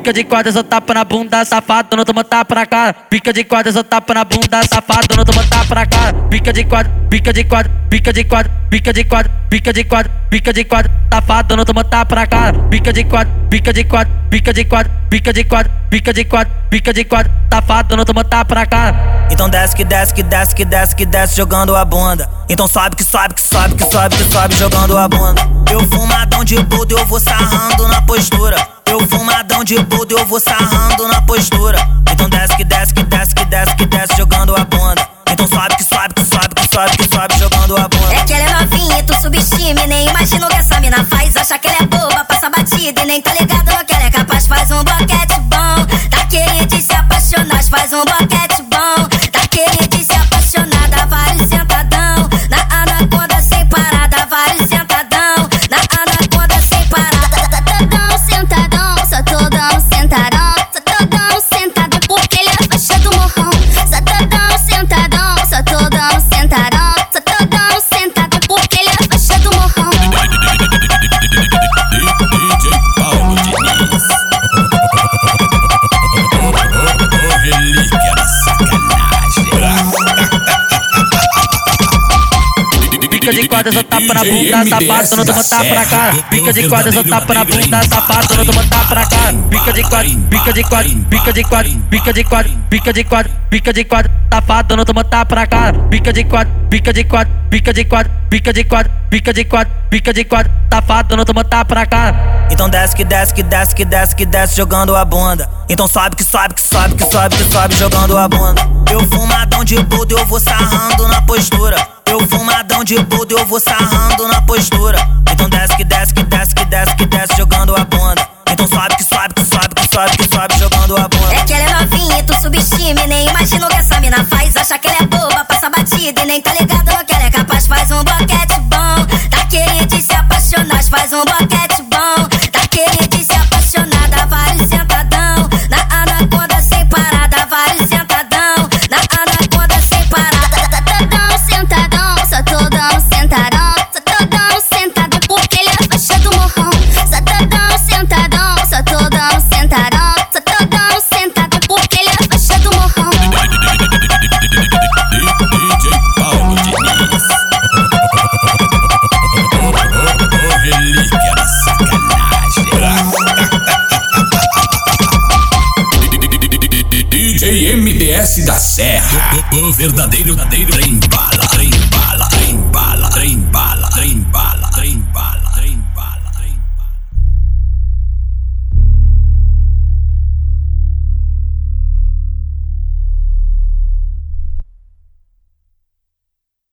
Pica de quadra, só tapa na bunda, safado, não toma tapa na cara. Pica de quadra, só tapa na bunda, safado, não toma tapa na cara. Pica de quadra, pica de quadra, pica de quadra, pica de quadra, pica de quadra, pica de quadra, safado, não toma tapa na cara. Pica de quadra, pica de quadra, pica de quadra, pica de quadra, pica de quadra, pica de quadra, safado, não toma tapa na cara. Então desce que desce que desce que desce que desce jogando a bunda. Então sobe que sobe que sobe que sobe que sobe jogando a bunda. Eu fumadão de boldo, eu vou sarrando na postura. De eu vou sarrando na postura. Então desce que desce que desce que desce que desce jogando a bunda. Então sobe que sobe que sobe que sobe que sobe jogando a bunda. É que ela é novinha tu subestime, nem imagina o que essa mina faz. Acha que ela é boba, passa batida e nem tá ligado Pica de quadra, só tapa na bunda, safado, não toma tapa na cara. Pica de quadra, só tapa na bunda, safado, não toma tapa na cara. Pica de quadra, pica de quadra, pica de quadra, pica de quadra, pica de quadra, pica de quadra, safado, não toma tapa na cara. Pica de quadra, pica de quadra, pica de quadra, pica de quadra, pica de quadra, pica de quadra, safado, não toma tapa na cara. Então desce que desce que desce que desce que desce jogando a bunda. Então sobe que sobe que sobe que sobe que sobe jogando a bunda. Eu fumadão de boldo, eu vou sarrando de eu vou sarrando na postura. Então desce que desce que desce que desce que desce jogando a bunda. Então sobe que sobe que sobe que sobe que sobe jogando a bunda. É que ela é novinha tu subestime, nem imagina o que essa mina faz. Acha que ela é boba, passa batida e nem tá ligado O verdadeiro, verdadeiro trem bala.